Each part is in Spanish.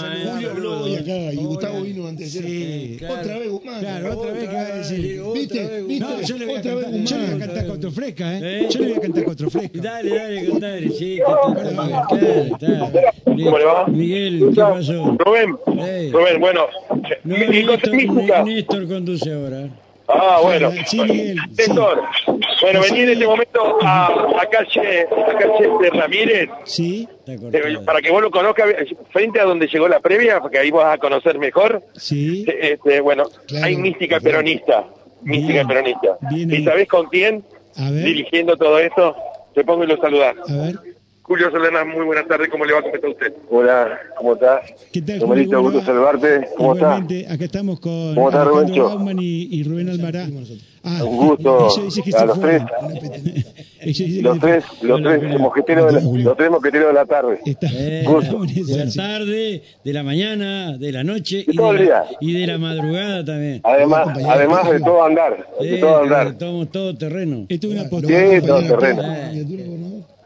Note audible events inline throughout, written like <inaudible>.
Julio habló hoy acá y Gustavo vino antes de Sí, ayer. Otra vez Guzmán. Claro, otra vez que va a decir. ¿Viste? ¿Viste? No, yo le voy a Otra vez cantar, yo le voy a cantar Cotro Fresca, ¿eh? ¿Eh? Yo le voy a cantar Cotro Fresca. Dale, dale, contale, sí, claro, está. ¿Cómo le va? Miguel, ¿qué pasó? Rubén, Eh. Rubén, bueno, No, Néstor. Néstor conduce ahora. Ah, bueno. Sí, Miguel. sí. Bueno, vení en este momento a, a calle, a calle de Ramírez, Sí, eh, para que vos lo conozcas, frente a donde llegó la previa, porque ahí vas a conocer mejor. sí. Este, bueno, Claro. hay mística peronista, mística Bien. peronista. Bien ¿Y sabés con quién? A ver, Dirigiendo todo esto, te pongo y lo saludás. a ver. Julio Solana, muy buenas tardes, ¿cómo le va? ¿Cómo está usted? Hola, ¿cómo estás? ¿Qué tal, Julio? gusto saludarte. ¿Cómo estás? Acá estamos con ¿Cómo Rubencho? Bauman y, y Rubén Almará. Ah, Un gusto a <laughs> los tres. Los tres, los tres mosqueteros de la, los tres mosqueteros de la tarde. está. Eh, Gusto. de la tarde, de la mañana, de la noche y todo de el la, día. y de la madrugada también. Además, además de todo andar, de todo eh, andar. todo, todo terreno. Esto es una Sí, todo terreno.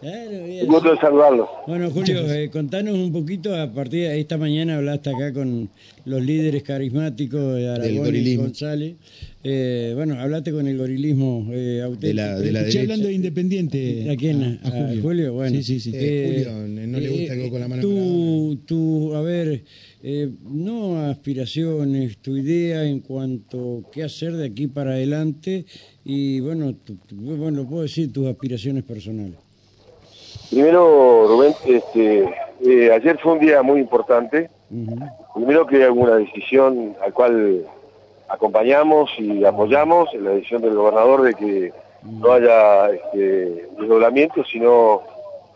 Claro, bien. Un gusto de saludarlos. Bueno, Julio, eh, contanos un poquito, a partir de esta mañana hablaste acá con los líderes carismáticos de Aragón y gorilismo. González. Eh, bueno, hablaste con el gorilismo eh, auténtico. De la, de la Escuché derecha. hablando de Independiente. ¿A quién? A, a Julio. Bueno. Sí, sí, sí. Eh, Julio, no le gusta el gol con la mano Tu, tu, a ver, eh, no aspiraciones, tu idea en cuanto a qué hacer de aquí para adelante y, bueno, tu- bueno, puedo decir tus aspiraciones personales. Primero, Rubén, este, eh, ayer fue un día muy importante. Primero que hay una decisión al cual acompañamos y apoyamos, la decisión del gobernador de que no haya este, desdoblamiento, sino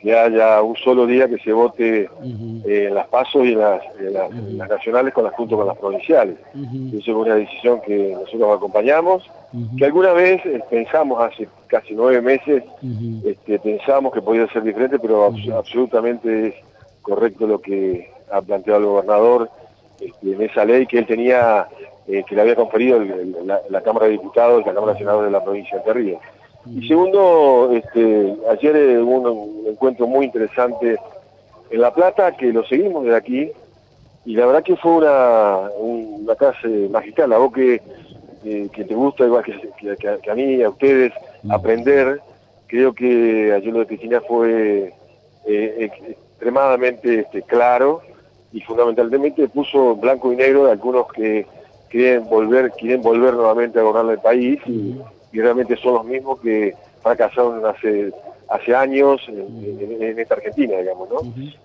que haya un solo día que se vote eh, en las pasos y en las, en las- en las nacionales con las, junto con las provinciales. Eso es una decisión que nosotros acompañamos, que alguna vez eh, pensamos hace casi nueve meses, este, pensamos que podía ser diferente, pero abs- absolutamente es correcto lo que ha planteado el gobernador este, en esa ley que él tenía, eh, que le había conferido el- el- la, la Cámara de Diputados y la Cámara de Senadores de la provincia de Ríos. Y segundo, este, ayer eh, hubo un, encuentro muy interesante en La Plata, que lo seguimos desde aquí, y la verdad que fue una, un- una clase magistral, a vos que, eh, que te gusta igual que, que- que a- mí, a ustedes, aprender, creo que ayer lo de Cristina fue eh, ex- extremadamente este, claro y fundamentalmente puso blanco y negro de algunos que quieren volver, quieren volver nuevamente a gobernar el país. Y, y realmente son los mismos que fracasaron hace hace años en, en- en esta Argentina, digamos, ¿no?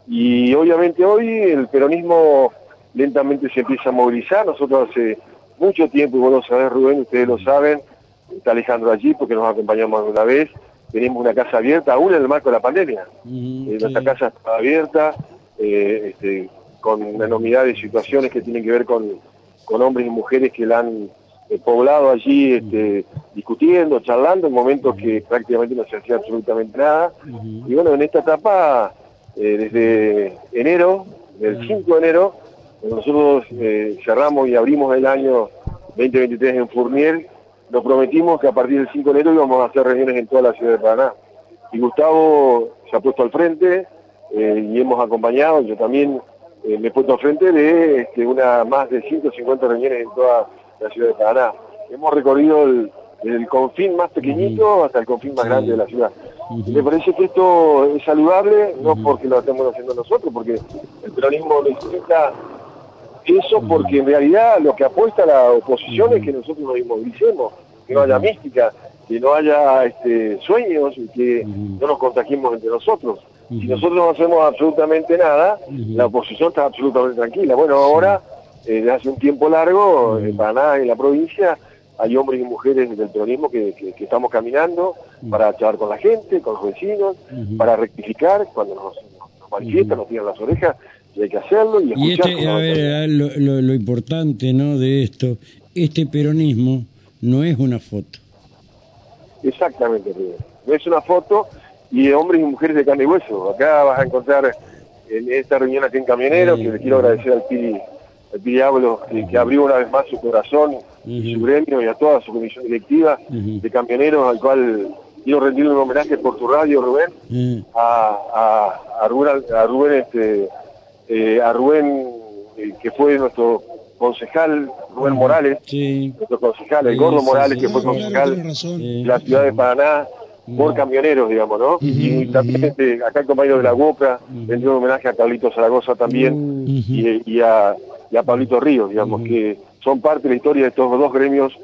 Y obviamente hoy el peronismo lentamente se empieza a movilizar. Nosotros hace mucho tiempo, y vos lo sabés, Rubén, ustedes lo saben, está Alejandro allí porque nos acompañamos alguna vez. Tenemos una casa abierta, aún en el marco de la pandemia. Eh, Nuestra casa está abierta, eh, este, con una enormidad de situaciones que tienen que ver con, con hombres y mujeres que la han poblado allí este, discutiendo, charlando, en momentos que prácticamente no se hacía absolutamente nada. Y bueno, en esta etapa, eh, desde enero, del 5 de enero, nosotros eh, cerramos y abrimos el año 2023 en Fournier, nos prometimos que a partir del 5 de enero íbamos a hacer reuniones en toda la ciudad de Paraná. Y Gustavo se ha puesto al frente eh, y hemos acompañado, yo también me he puesto al frente de este, una más de 150 reuniones en toda la ciudad de Paraná. Hemos recorrido el, el confín más pequeñito hasta el confín más grande de la ciudad. Me parece que esto es saludable, no porque lo estemos haciendo nosotros, porque el peronismo necesita eso porque en realidad lo que apuesta la oposición es que nosotros nos inmovilicemos, que no haya mística, que no haya este, sueños y que no nos contagiemos entre nosotros. Si nosotros no hacemos absolutamente nada, la oposición está absolutamente tranquila. Bueno, ahora, desde hace un tiempo largo, en Paraná, en la provincia, hay hombres y mujeres del peronismo que, que- que estamos caminando para charlar con la gente, con los vecinos, para rectificar cuando nos, nos manifiestan, nos tiran las orejas, y hay que hacerlo y Y escuchar. este, cómo a ver, lo, lo- lo importante ¿no? de esto, este peronismo no es una foto. Exactamente. No es una foto y de hombres y mujeres de carne y hueso. Acá vas a encontrar en esta reunión aquí en Camionero, que le quiero agradecer al Piri, Piri Ábalos, que, abrió una vez más su corazón y su gremio y a toda su comisión directiva de camioneros, al cual quiero rendirle un homenaje por tu radio, Rubén, a, a, a Rubén, a Rubén, este, eh, a Rubén eh, que fue nuestro concejal Rubén Morales, Sí. nuestro concejal, el Gordo sí, Morales, sí. que fue concejal de la ciudad de Paraná por camioneros, digamos, ¿no? y también este, acá el compañero de la Boca vendió un homenaje a Carlito Zaragoza también Uh, y, y a, y a Pablito Ríos, digamos, que son parte de la historia de estos dos gremios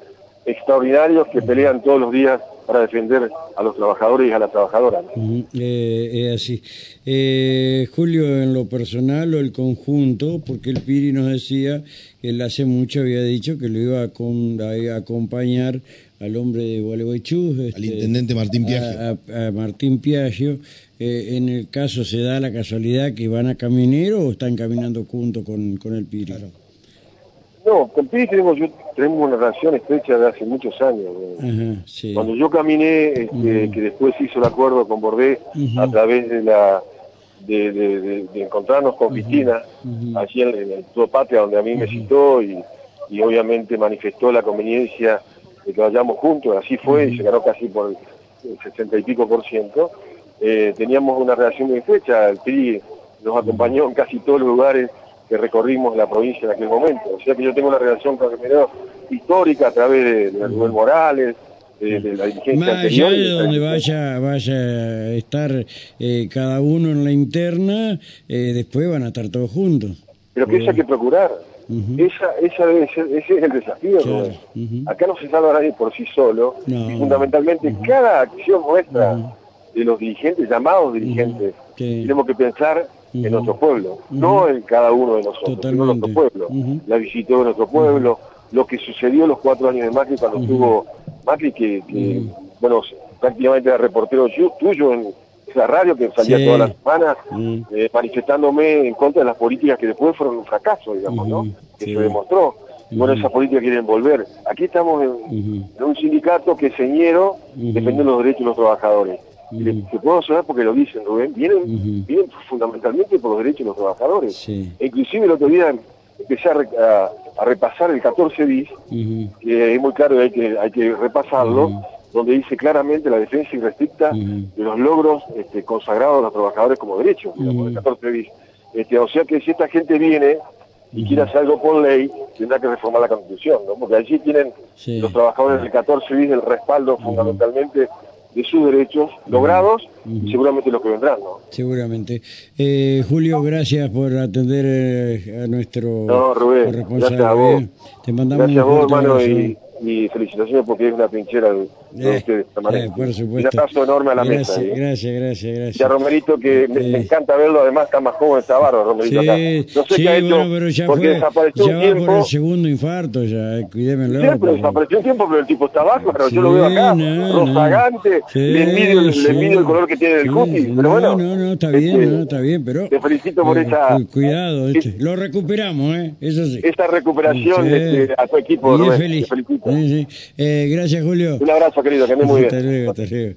extraordinarios que pelean todos los días para defender a los trabajadores y a las trabajadoras. ¿no? Ujú, eh, es así. Eh, Julio, en lo personal o el conjunto, porque el Piri nos decía que él hace mucho había dicho que lo iba a, con- a acompañar al hombre de Gualeguaychú. este, Al intendente Martín Piaggio. A, a- a Martín Piaggio. Eh, en el caso se da la casualidad que van a caminero o están caminando junto con, con el Piri. No, con Piri tenemos, yo, tenemos una relación estrecha de hace muchos años. Cuando yo caminé, este, que después hizo el acuerdo con Bordé a través de la de, de- de- de encontrarnos con Cristina, allí en, en el Club Patria, donde a mí me citó y, y obviamente manifestó la conveniencia de que vayamos juntos, así fue, y se ganó casi por el 60 y pico por ciento. Eh, teníamos una relación muy estrecha, el PRI nos acompañó en casi todos los lugares que recorrimos la provincia en aquel momento. O sea que yo tengo una relación con el Caminero histórica a través de, de Rubén Morales, de, de la dirigencia Más allá de donde vaya, vaya a estar eh, cada uno en la interna, eh, después van a estar todos juntos. Pero que eso hay que procurar. Ujú. esa, esa debe ser, ese es el desafío. Claro. Acá no se salva nadie por sí solo. No. Y fundamentalmente cada acción nuestra de los dirigentes, llamados dirigentes, tenemos que pensar En nuestro pueblo, no en cada uno de nosotros, sino en nuestro pueblo. La visitó de nuestro pueblo, lo que sucedió los cuatro años de Macri cuando estuvo Macri, que, que, bueno, prácticamente era reportero tuyo en esa radio que salía Sí. todas las semanas, eh, manifestándome en contra de las políticas que después fueron un fracaso, digamos, ¿no? Que sí. se demostró. Bueno, esas políticas quieren volver. Aquí estamos en, en un sindicato que señero, defendiendo los derechos de los trabajadores. Y le- Ujú. te puedo saber porque lo dicen, Rubén, vienen, vienen fundamentalmente por los derechos de los trabajadores. Sí. E inclusive el otro día empecé a, re- a- a repasar el 14 bis, Ujú. que es muy claro hay que, hay que repasarlo, donde dice claramente la defensa irrestricta de los logros este, consagrados a los trabajadores como derechos, digamos, el 14 bis. Este, o sea que si esta gente viene y quiere hacer algo por ley, tendrá que reformar la Constitución, ¿no? Porque allí tienen Sí. los trabajadores del 14 bis el respaldo fundamentalmente de sus derechos logrados y seguramente los que vendrán, ¿no? Seguramente. Eh, Julio, gracias por atender eh, a nuestro No, Rubén, corresponsal. gracias a vos. Te mandamos Gracias a un vos, fuerte hermano, y, y felicitaciones porque es una trinchera de, de Eh, eh, por Un supuesto. abrazo enorme a la gracias, mesa. ¿eh? Gracias, gracias, gracias. Y a Romerito, que me, me Eh. encanta verlo, además está más joven, está bárbaro, Romerito acá. Sí, No sé sí, qué ha hecho, bueno, pero ya porque fue, desapareció ya un va por tiempo. el segundo infarto, ya, eh, cuidémelo. Siempre porque- desapareció un tiempo, pero el tipo está bárbaro, Sí, yo lo veo acá, no, rozagante, Sí, le, envidio, el- sí. le envidio el color que tiene el Sí, cutis, pero no, bueno. No, no, está bien, este, no, está bien, pero... Te felicito por esa, cu- Cuidado, es- este, lo recuperamos, ¿eh? Eso sí. esa recuperación Sí. este, a tu equipo, Rubén. feliz. Te felicito. Sí, sí. Eh, gracias, Julio. Un abrazo, querido, que andes muy bien. Hasta luego, hasta luego.